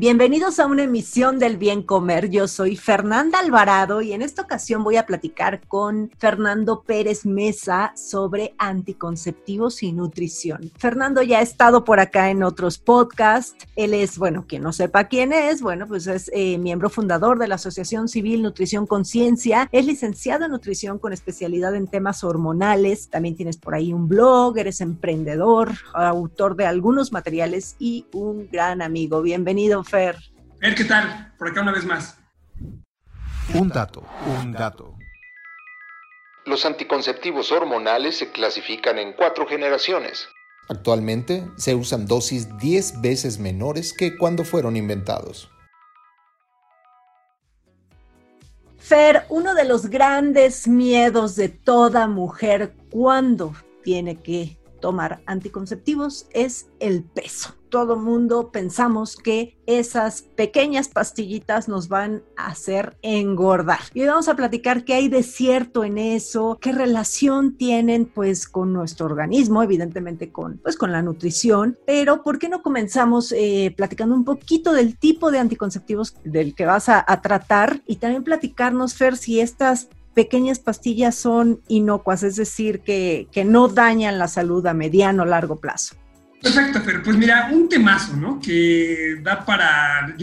Bienvenidos a una emisión del Bien Comer. Yo soy Fernanda Alvarado y en esta ocasión voy a platicar con Fernando Pérez Mesa sobre anticonceptivos y nutrición. Fernando ya ha estado por acá en otros podcasts. Él es, bueno, quien no sepa quién es, bueno, pues es eh, miembro fundador de la Asociación Civil Nutrición Conciencia. Es licenciado en nutrición con especialidad en temas hormonales. También tienes por ahí un blog, eres emprendedor, autor de algunos materiales y un gran amigo. Bienvenido, Fer. Fer, ¿qué tal? Por acá una vez más. Un dato, un dato. Los anticonceptivos hormonales se clasifican en cuatro generaciones. Actualmente se usan dosis 10 veces menores que cuando fueron inventados. Fer, uno de los grandes miedos de toda mujer cuando tiene que tomar anticonceptivos es el peso. Todo mundo pensamos que esas pequeñas pastillitas nos van a hacer engordar. Y hoy vamos a platicar qué hay de cierto en eso, qué relación tienen pues con nuestro organismo, evidentemente con pues con la nutrición, pero ¿por qué no comenzamos eh, platicando un poquito del tipo de anticonceptivos del que vas a, a tratar y también platicarnos, Fer, si estas pequeñas pastillas son inocuas, es decir, que, que no dañan la salud a mediano o largo plazo. Perfecto, pero pues mira, un temazo, ¿no? Que da para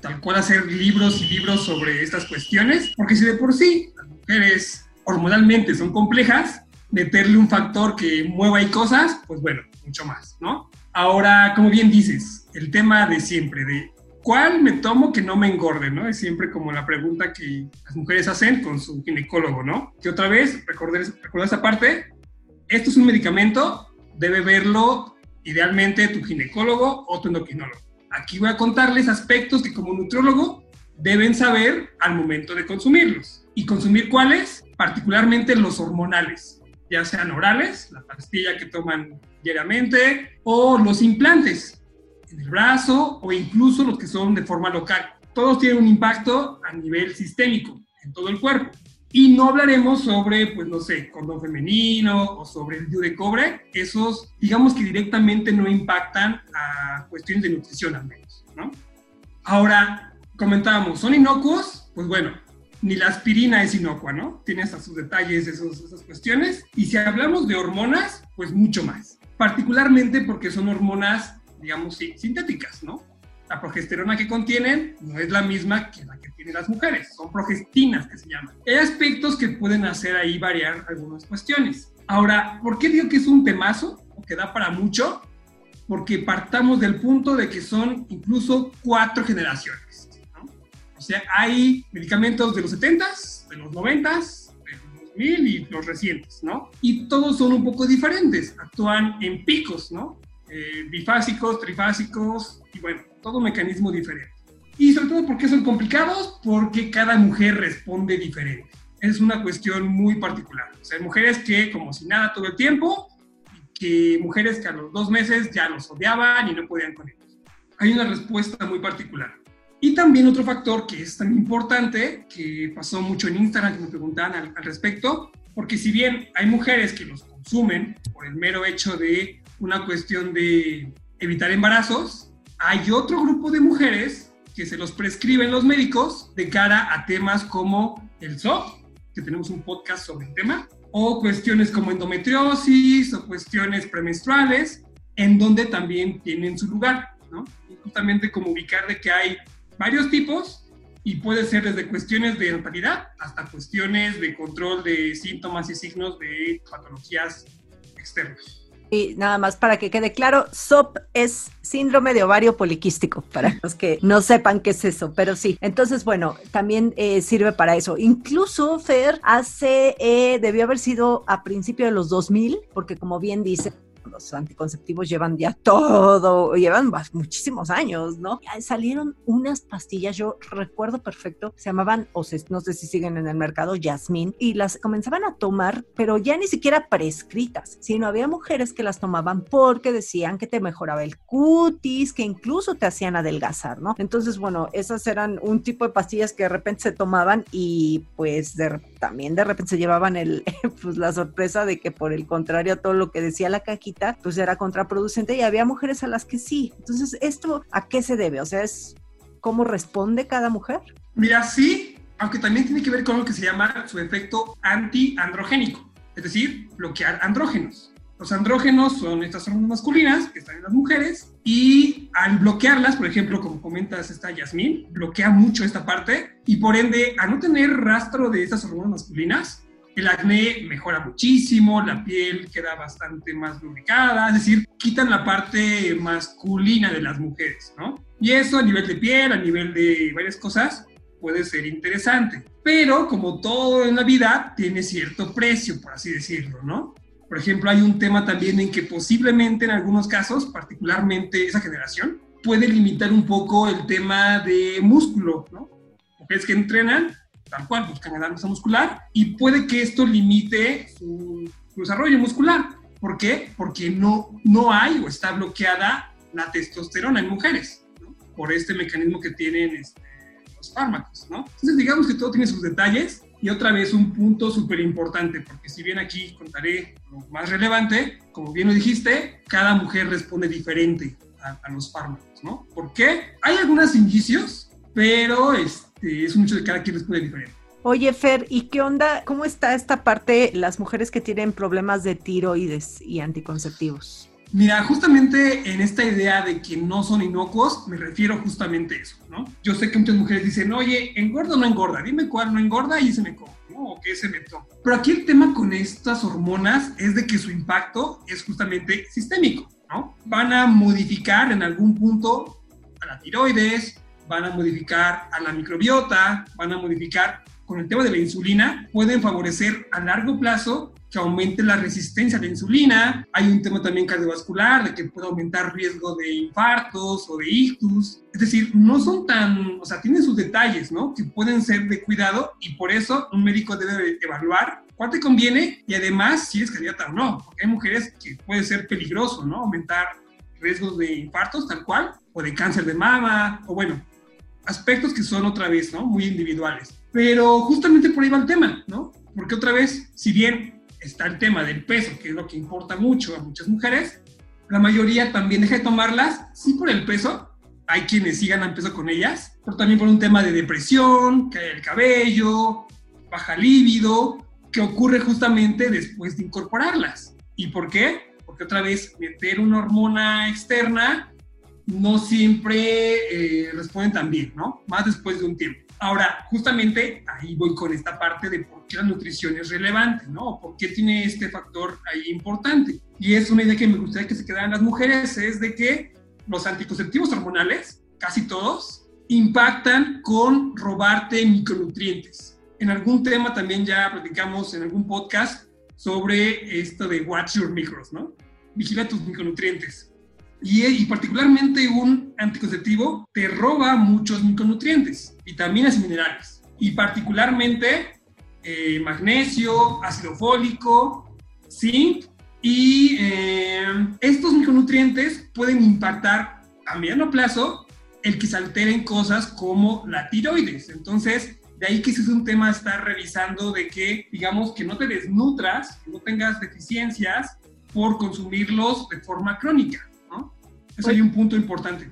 tal cual hacer libros y libros sobre estas cuestiones, porque si de por sí las mujeres hormonalmente son complejas, meterle un factor que mueva ahí cosas, pues bueno, mucho más, ¿no? Ahora, como bien dices, el tema de siempre, de ¿cuál me tomo que no me engorde? ¿no? Es siempre como la pregunta que las mujeres hacen con su ginecólogo, ¿no? Que otra vez, recordar, esa parte, esto es un medicamento, debe verlo idealmente tu ginecólogo o tu endocrinólogo. Aquí voy a contarles aspectos que como nutriólogo deben saber al momento de consumirlos. ¿Y consumir cuáles? Particularmente los hormonales, ya sean orales, la pastilla que toman diariamente, o los implantes, en el brazo o incluso los que son de forma local. Todos tienen un impacto a nivel sistémico en todo el cuerpo. Y no hablaremos sobre, pues no sé, cordón femenino o sobre el DIU de cobre. Esos, digamos que directamente no impactan a cuestiones de nutrición al menos, ¿no? Ahora, comentábamos, ¿son inocuos? Pues bueno, ni la aspirina es inocua, ¿no? Tiene hasta sus detalles, esos, esas cuestiones. Y si hablamos de hormonas, pues mucho más. Particularmente porque son hormonas digamos, sintéticas, ¿no? La progesterona que contienen no es la misma que la que tienen las mujeres, son progestinas que se llaman. Hay aspectos que pueden hacer ahí variar algunas cuestiones. Ahora, ¿por qué digo que es un temazo o que da para mucho? Porque partamos del punto de que son incluso cuatro generaciones. ¿no? O sea, hay medicamentos de los 70s, de los 90s, de los 2000 y los recientes, ¿no? Y todos son un poco diferentes, actúan en picos, ¿no? Eh, bifásicos, trifásicos y bueno, todo un mecanismo diferente. Y sobre todo, ¿por qué son complicados? Porque cada mujer responde diferente. Es una cuestión muy particular. O sea, hay mujeres que como si nada todo el tiempo, y que mujeres que a los dos meses ya los odiaban y no podían con ellos. Hay una respuesta muy particular. Y también otro factor que es tan importante, que pasó mucho en Instagram, que me preguntaban al, al respecto, porque si bien hay mujeres que los consumen por el mero hecho de una cuestión de evitar embarazos, hay otro grupo de mujeres que se los prescriben los médicos de cara a temas como el SOP, que tenemos un podcast sobre el tema, o cuestiones como endometriosis o cuestiones premenstruales, en donde también tienen su lugar, ¿no? Y justamente como ubicar de que hay varios tipos y puede ser desde cuestiones de natalidad hasta cuestiones de control de síntomas y signos de patologías externas. Y nada más para que quede claro, SOP es síndrome de ovario poliquístico, para los que no sepan qué es eso, pero sí. Entonces, bueno, también eh, sirve para eso. Incluso Fer hace, eh, debió haber sido a principios de los 2000, porque como bien dice, los anticonceptivos llevan ya todo, llevan muchísimos años, ¿no? Salieron unas pastillas, yo recuerdo perfecto, se llamaban, o no sé si siguen en el mercado, Yasmín, y las comenzaban a tomar, pero ya ni siquiera prescritas, sino había mujeres que las tomaban porque decían que te mejoraba el cutis, que incluso te hacían adelgazar, ¿no? Entonces, bueno, esas eran un tipo de pastillas que de repente se tomaban y pues también de repente se llevaban el, pues la sorpresa de que por el contrario a todo lo que decía la caquita, pues era contraproducente y había mujeres a las que sí. Entonces, ¿esto a qué se debe? O sea, es cómo responde cada mujer. Mira, sí, aunque también tiene que ver con lo que se llama su efecto antiandrogénico, es decir, bloquear andrógenos. Los andrógenos son estas hormonas masculinas que están en las mujeres y al bloquearlas, por ejemplo, como comentas esta Yasmín, bloquea mucho esta parte y por ende, a no tener rastro de estas hormonas masculinas, el acné mejora muchísimo, la piel queda bastante más lubricada, es decir, quitan la parte masculina de las mujeres, ¿no? Y eso a nivel de piel, a nivel de varias cosas, puede ser interesante. Pero como todo en la vida, tiene cierto precio, por así decirlo, ¿no? Por ejemplo, hay un tema también en que posiblemente en algunos casos, particularmente esa generación, puede limitar un poco el tema de músculo, ¿no? Mujeres que entrenan, tal cual, buscan ganar masa muscular y puede que esto limite su, desarrollo muscular. ¿Por qué? Porque no, no hay o está bloqueada la testosterona en mujeres, ¿no? por este mecanismo que tienen este, los fármacos, ¿no? Entonces, digamos que todo tiene sus detalles y otra vez un punto súper importante, porque si bien aquí contaré lo más relevante, como bien lo dijiste, cada mujer responde diferente a, los fármacos, ¿no? ¿Por qué? Hay algunos indicios, pero este, es un hecho de cada quien responde diferente. Oye, Fer, ¿y qué onda? ¿Cómo está esta parte, las mujeres que tienen problemas de tiroides y anticonceptivos? Mira, justamente en esta idea de que no son inocuos, me refiero justamente a eso, ¿no? Yo sé que muchas mujeres dicen, oye, ¿engorda o no engorda? Dime cuál no engorda y se me come, ¿no? O qué se me toma. Pero aquí el tema con estas hormonas es de que su impacto es justamente sistémico, ¿no? Van a modificar en algún punto a la tiroides, van a modificar a la microbiota, van a modificar con el tema de la insulina, pueden favorecer a largo plazo que aumente la resistencia a la insulina. Hay un tema también cardiovascular, de que puede aumentar riesgo de infartos o de ictus. Es decir, no son tan, o sea, tienen sus detalles, ¿no? Que pueden ser de cuidado y por eso un médico debe evaluar cuál te conviene y además si es candidata o no, porque hay mujeres que puede ser peligroso, ¿no? Aumentar riesgos de infartos tal cual, o de cáncer de mama, o bueno, aspectos que son otra vez, ¿no? Muy individuales. Pero justamente por ahí va el tema, ¿no? Porque otra vez, si bien está el tema del peso, que es lo que importa mucho a muchas mujeres. La mayoría también deja de tomarlas, sí por el peso, hay quienes sí ganan peso con ellas, pero también por un tema de depresión, cae el cabello, baja líbido, que ocurre justamente después de incorporarlas. ¿Y por qué? Porque otra vez meter una hormona externa no siempre eh, responden tan bien, ¿no? Más después de un tiempo. Ahora, justamente ahí voy con esta parte de por qué la nutrición es relevante, ¿no? ¿Por qué tiene este factor ahí importante? Y es una idea que me gustaría que se quedaran las mujeres, es de que los anticonceptivos hormonales, casi todos, impactan con robarte micronutrientes. En algún tema también ya platicamos en algún podcast sobre esto de watch your micros, ¿no? Vigila tus micronutrientes. Y, particularmente un anticonceptivo te roba muchos micronutrientes, vitaminas y minerales. Y particularmente eh, magnesio, ácido fólico, zinc. Y eh, estos micronutrientes pueden impactar a mediano plazo el que se alteren cosas como la tiroides. Entonces, de ahí que ese es un tema estar revisando de que, digamos, que no te desnutras, que no tengas deficiencias por consumirlos de forma crónica. Eso hay un punto importante.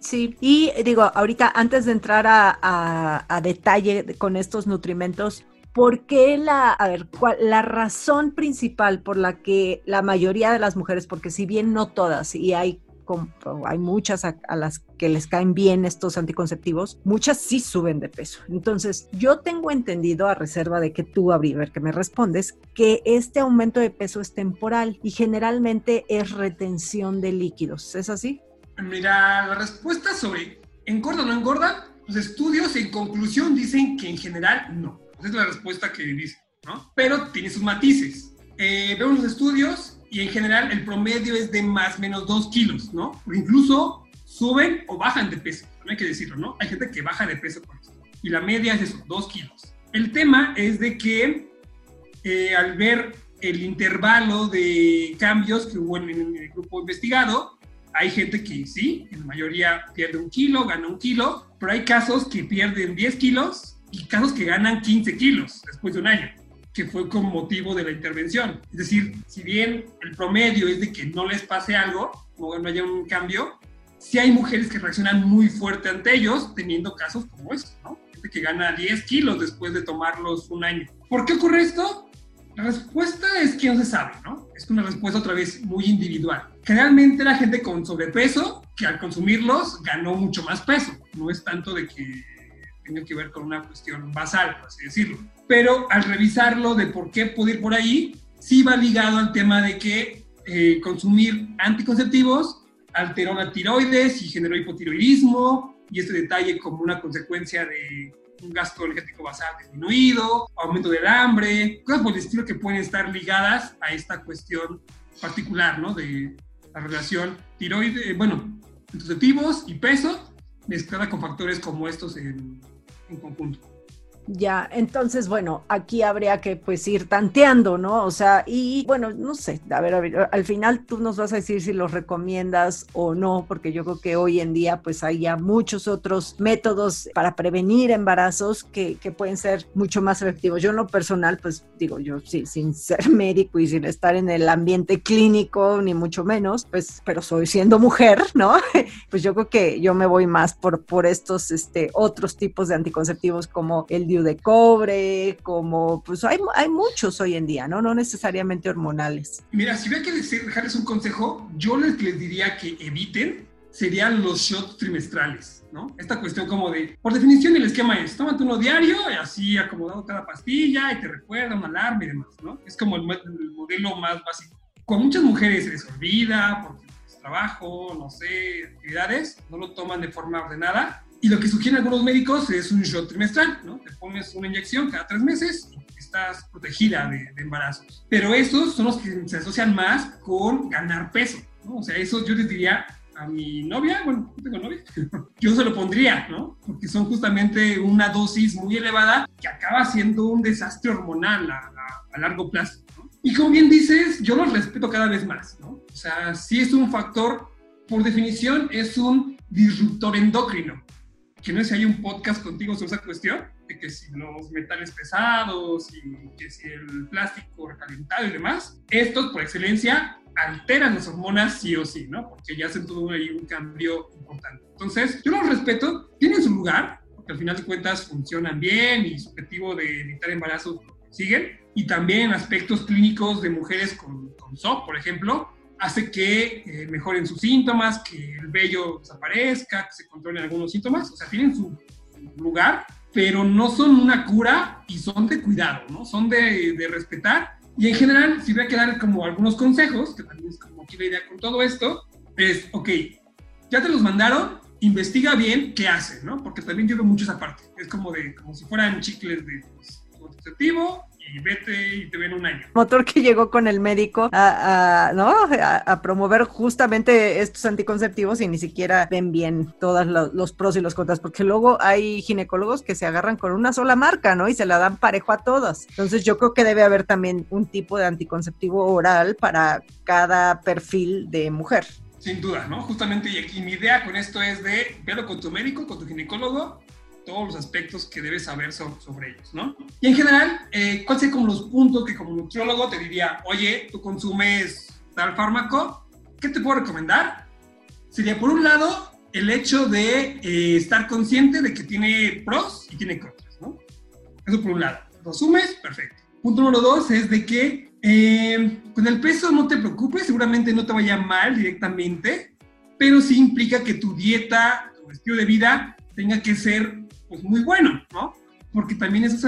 Sí, y digo, ahorita antes de entrar a, detalle con estos nutrimentos, ¿por qué la, a ver, cuál, la razón principal por la que la mayoría de las mujeres, porque si bien no todas, y hay hay muchas a, las que les caen bien estos anticonceptivos, muchas sí suben de peso. Entonces, yo tengo entendido, a reserva de que tú, a ver que me respondes, que este aumento de peso es temporal y generalmente es retención de líquidos. ¿Es así? Mira, la respuesta sobre engorda o no engorda, los estudios en conclusión dicen que en general no. Esa es la respuesta que dice, ¿no? Pero tiene sus matices. Eh, vemos los estudios y en general el promedio es de más o menos 2 kilos, ¿no? Porque incluso suben o bajan de peso, no hay que decirlo, ¿no? Hay gente que baja de peso por eso. Y la media es eso, 2 kilos. El tema es de que eh, al ver el intervalo de cambios que hubo en, en el grupo investigado, hay gente que sí, en la mayoría pierde un kilo, gana un kilo, pero hay casos que pierden 10 kilos y casos que ganan 15 kilos después de un año, que fue con motivo de la intervención. Es decir, si bien el promedio es de que no les pase algo, o no haya un cambio, sí hay mujeres que reaccionan muy fuerte ante ellos, teniendo casos como estos, ¿no? Gente que gana 10 kilos después de tomarlos un año. ¿Por qué ocurre esto? La respuesta es que no se sabe, ¿no? Es una respuesta otra vez muy individual. Generalmente la gente con sobrepeso, que al consumirlos ganó mucho más peso. No es tanto de que tenga que ver con una cuestión basal, por así decirlo. Pero al revisarlo de por qué puede ir por ahí, sí va ligado al tema de que eh, consumir anticonceptivos alteró la tiroides y generó hipotiroidismo, y este detalle como una consecuencia de un gasto energético basal disminuido, aumento del hambre, cosas por el estilo que pueden estar ligadas a esta cuestión particular, ¿no? De la relación tiroide, bueno, anticonceptivos y peso, mezclada con factores como estos en, en conjunto. Ya, entonces, bueno, aquí habría que pues ir tanteando, ¿no? O sea, y bueno, no sé, a ver, a ver, al final tú nos vas a decir si los recomiendas o no, porque yo creo que hoy en día pues hay ya muchos otros métodos para prevenir embarazos que, que pueden ser mucho más efectivos. Yo en lo personal, pues digo, yo sí, sin ser médico y sin estar en el ambiente clínico, ni mucho menos, pues, pero soy siendo mujer, ¿no? pues yo creo que yo me voy más por, por estos este, otros tipos de anticonceptivos como el de cobre, como pues hay, hay muchos hoy en día, ¿no? No necesariamente hormonales. Mira, si hubiera que dejarles un consejo, yo les, les diría que eviten serían los shots trimestrales, ¿no? Esta cuestión como de, por definición el esquema es, tómate uno diario, y así acomodado cada pastilla, y te recuerda una alarma y demás, ¿no? Es como el, el modelo más básico. Con muchas mujeres se les olvida, porque es trabajo, no sé, actividades, no lo toman de forma ordenada, y lo que sugieren algunos médicos es un shot trimestral, ¿no? Te pones una inyección cada tres meses y estás protegida de, de embarazos. Pero esos son los que se asocian más con ganar peso, ¿no? O sea, esos yo les diría a mi novia, bueno, no tengo novia, yo se lo pondría, ¿no? Porque son justamente una dosis muy elevada que acaba siendo un desastre hormonal a, a, a largo plazo. ¿no? Y como bien dices, yo los respeto cada vez más, ¿no? O sea, sí es un factor, por definición, es un disruptor endocrino que no sé si hay un podcast contigo sobre esa cuestión, de que si los metales pesados y que si el plástico recalentado y demás, estos por excelencia alteran las hormonas sí o sí, ¿no? Porque ya hacen todo ahí un cambio importante. Entonces, yo los respeto, tienen su lugar, porque al final de cuentas funcionan bien y su objetivo de evitar embarazos siguen, y también aspectos clínicos de mujeres con, con SOP, por ejemplo, hace que eh, mejoren sus síntomas, que vello desaparezca, que se controlen algunos síntomas, o sea, tienen su, lugar, pero no son una cura y son de cuidado, ¿no? Son de, de respetar. Y en general, si voy a quedar como algunos consejos, que también es como aquí la idea con todo esto, es, ok, ya te los mandaron, investiga bien qué hacen, ¿no? Porque también yo veo mucho esa parte. Es como de, como si fueran chicles de pues, contraceptivo y vete y te ven un año. Motor que llegó con el médico a, a ¿no? A, a, promover justamente estos anticonceptivos y ni siquiera ven bien todos los, pros y los contras, porque luego hay ginecólogos que se agarran con una sola marca, ¿no? Y se la dan parejo a todas. Entonces yo creo que debe haber también un tipo de anticonceptivo oral para cada perfil de mujer. Sin duda, ¿no? Justamente, y aquí mi idea con esto es de verlo con tu médico, con tu ginecólogo, todos los aspectos que debes saber sobre, sobre ellos, ¿no? Y en general, eh, ¿cuáles serían como los puntos que como nutriólogo te diría, oye, tú consumes tal fármaco, ¿qué te puedo recomendar? Sería, por un lado, el hecho de eh, estar consciente de que tiene pros y tiene contras, ¿no? Eso por un lado. ¿Lo asumes? Perfecto. Punto número dos es de que eh, con el peso no te preocupes, seguramente no te vaya mal directamente, pero sí implica que tu dieta, tu estilo de vida tenga que ser pues, muy bueno, ¿no? Porque también esos,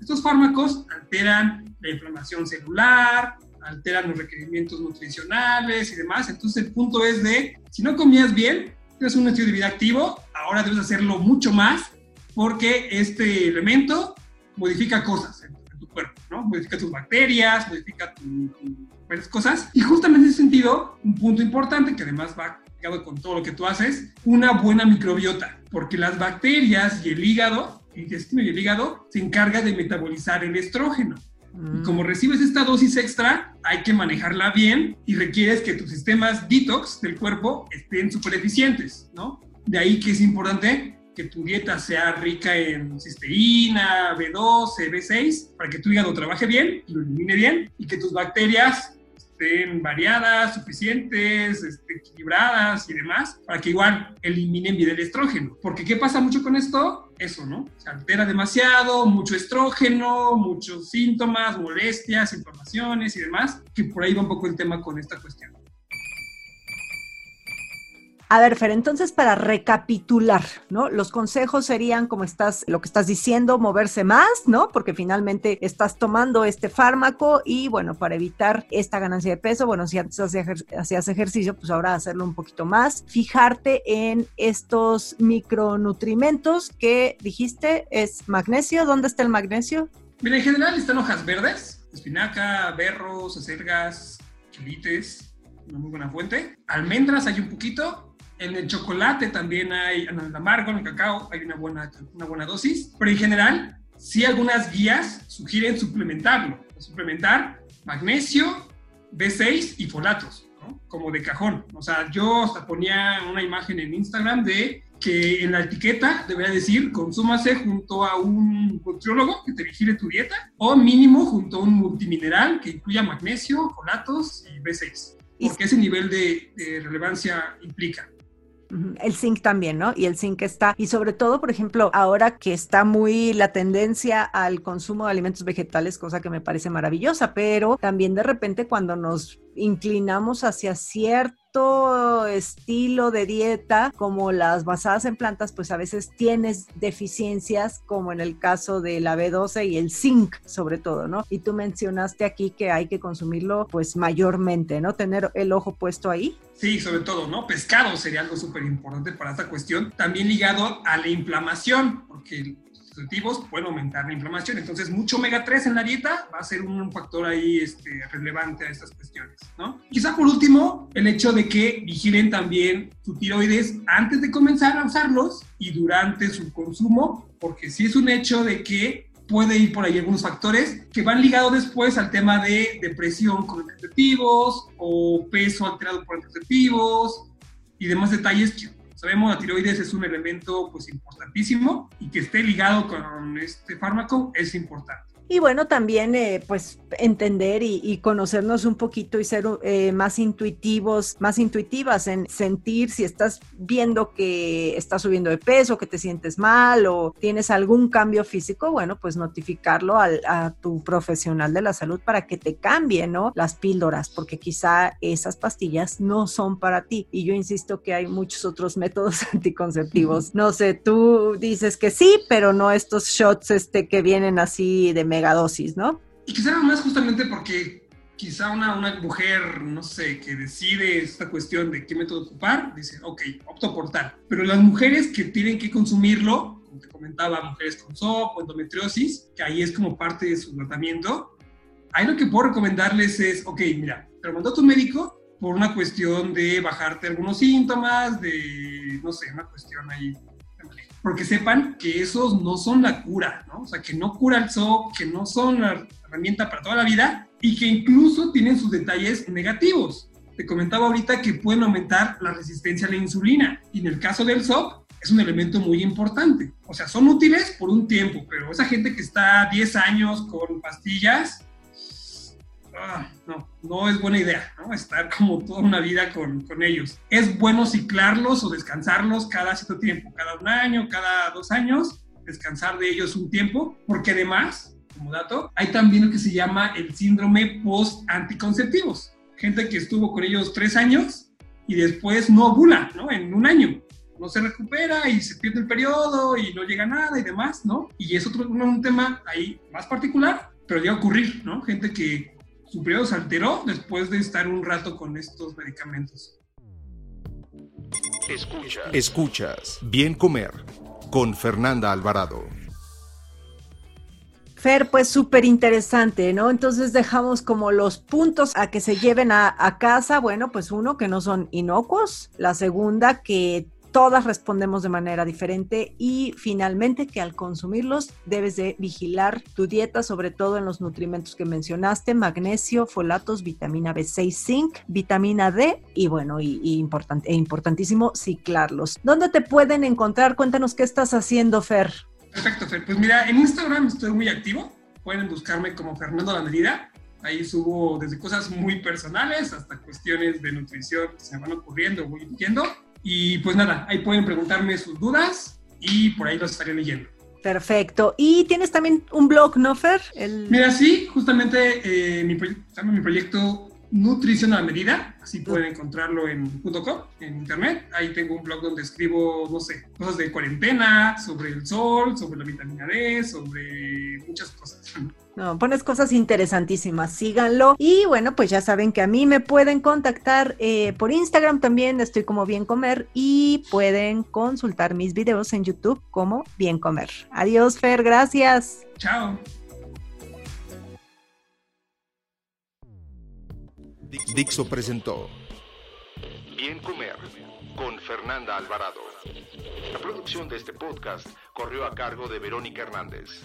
estos fármacos alteran la inflamación celular, alteran los requerimientos nutricionales y demás. Entonces el punto es de, si no comías bien, tienes un estilo de vida activo, ahora debes hacerlo mucho más porque este elemento modifica cosas en tu cuerpo, ¿no? Modifica tus bacterias, modifica tu, tu varias cosas. Y justamente en ese sentido, un punto importante que además va con todo lo que tú haces, una buena microbiota, porque las bacterias y el hígado, el intestino y el hígado, se encarga de metabolizar el estrógeno. Y Mm. como recibes esta dosis extra, hay que manejarla bien y requieres que tus sistemas detox del cuerpo estén súper eficientes, ¿no? De ahí que es importante que tu dieta sea rica en cisteína, B12, B6, para que tu hígado trabaje bien y lo elimine bien y que tus bacterias estén variadas, suficientes, este, equilibradas y demás, para que igual eliminen bien el estrógeno. Porque ¿qué pasa mucho con esto? Eso, ¿no? Se altera demasiado, mucho estrógeno, muchos síntomas, molestias, inflamaciones y demás, que por ahí va un poco el tema con esta cuestión. A ver, Fer, entonces para recapitular, ¿no? Los consejos serían, como estás, lo que estás diciendo, moverse más, ¿no? Porque finalmente estás tomando este fármaco y bueno, para evitar esta ganancia de peso, bueno, si antes hacías ejer- hacías ejercicio, pues ahora hacerlo un poquito más. Fijarte en estos micronutrimentos que dijiste es magnesio. ¿Dónde está el magnesio? Mira, en general están hojas verdes, espinaca, berros, acelgas, chilites, una muy buena fuente. Almendras hay un poquito. En el chocolate también hay, en el amargo, en el cacao, hay una buena, una buena dosis. Pero en general, sí algunas guías sugieren suplementarlo. Suplementar magnesio, B6 y folatos, ¿no? como de cajón. O sea, yo hasta ponía una imagen en Instagram de que en la etiqueta debería decir consúmase junto a un nutriólogo que te vigile tu dieta o mínimo junto a un multimineral que incluya magnesio, folatos y B6. Y- Porque ese nivel de, de relevancia implica. El zinc también, ¿no? Y el zinc está, y sobre todo, por ejemplo, ahora que está muy la tendencia al consumo de alimentos vegetales, cosa que me parece maravillosa, pero también de repente cuando nos inclinamos hacia cierto estilo de dieta, como las basadas en plantas, pues a veces tienes deficiencias, como en el caso de la B12 y el zinc, sobre todo, ¿no? Y tú mencionaste aquí que hay que consumirlo, pues mayormente, ¿no? Tener el ojo puesto ahí. Sí, sobre todo, ¿no? Pescado sería algo súper importante para esta cuestión. También ligado a la inflamación, porque pueden aumentar la inflamación. Entonces, mucho omega 3 en la dieta va a ser un factor ahí este, relevante a estas cuestiones, ¿no? Quizá por último, el hecho de que vigilen también su tiroides antes de comenzar a usarlos y durante su consumo, porque sí es un hecho de que puede ir por ahí algunos factores que van ligados después al tema de depresión con anticonceptivos o peso alterado por anticonceptivos y demás detalles que sabemos la tiroides es un elemento pues importantísimo y que esté ligado con este fármaco es importante. Y bueno, también eh, pues entender y, y, conocernos un poquito y ser eh, más intuitivos, más intuitivas en sentir si estás viendo que estás subiendo de peso, que te sientes mal o tienes algún cambio físico, bueno, pues notificarlo al, a tu profesional de la salud para que te cambie, ¿no? Las píldoras, porque quizá esas pastillas no son para ti. Y yo insisto que hay muchos otros métodos anticonceptivos. No sé, tú dices que sí, pero no estos shots este, que vienen así de megadosis, ¿no? Y quizá más justamente porque quizá una, una mujer, no sé, que decide esta cuestión de qué método ocupar, dice, ok, opto por tal. Pero las mujeres que tienen que consumirlo, como te comentaba, mujeres con SOP endometriosis, que ahí es como parte de su tratamiento, ahí lo que puedo recomendarles es, ok, mira, te lo mandó tu médico por una cuestión de bajarte algunos síntomas, de, no sé, una cuestión ahí porque sepan que esos no son la cura, ¿no? O sea, que no cura el SOP, que no son la herramienta para toda la vida y que incluso tienen sus detalles negativos. Te comentaba ahorita que pueden aumentar la resistencia a la insulina y en el caso del SOP es un elemento muy importante. O sea, son útiles por un tiempo, pero esa gente que está 10 años con pastillas, Ah, no, no es buena idea, ¿no? Estar como toda una vida con, con, ellos. Es bueno ciclarlos o descansarlos cada cierto tiempo, cada un año, cada dos años, descansar de ellos un tiempo, porque además, como dato, hay también lo que se llama el síndrome post-anticonceptivos. Gente que estuvo con ellos tres años y después no ovula, ¿no? En un año. No se recupera y se pierde el periodo y no llega nada y demás, ¿no? Y es otro un tema ahí más particular, pero llega ocurrir, ¿no? Gente que su periodo se alteró después de estar un rato con estos medicamentos. Escuchas. Escuchas. Bien comer con Fernanda Alvarado. Fer, pues súper interesante, ¿no? Entonces dejamos como los puntos a que se lleven a, a, casa. Bueno, pues uno, que no son inocuos. La segunda, que todas respondemos de manera diferente y finalmente que al consumirlos debes de vigilar tu dieta, sobre todo en los nutrimentos que mencionaste, magnesio, folatos, vitamina B6, zinc, vitamina D y bueno, y, importante, e importantísimo ciclarlos. ¿Dónde te pueden encontrar? Cuéntanos qué estás haciendo, Fer. Perfecto, Fer. Pues mira, en Instagram estoy muy activo. Pueden buscarme como Fernando La Medida. Ahí subo desde cosas muy personales hasta cuestiones de nutrición que se me van ocurriendo, voy viendo. Y pues nada, ahí pueden preguntarme sus dudas y por ahí los estaré leyendo. Perfecto. Y tienes también un blog, ¿no, Fer? El... Mira, sí, justamente eh, mi, mi proyecto Nutrición a la Medida, así pueden encontrarlo en .com, en internet. Ahí tengo un blog donde escribo, no sé, cosas de cuarentena, sobre el sol, sobre la vitamina D, sobre muchas cosas. No, pones cosas interesantísimas, síganlo. Y bueno, pues ya saben que a mí me pueden contactar eh, por Instagram también, estoy como Bien Comer, y pueden consultar mis videos en YouTube como Bien Comer. Adiós, Fer, gracias. Chao. Dixo presentó Bien Comer con Fernanda Alvarado. La producción de este podcast corrió a cargo de Verónica Hernández.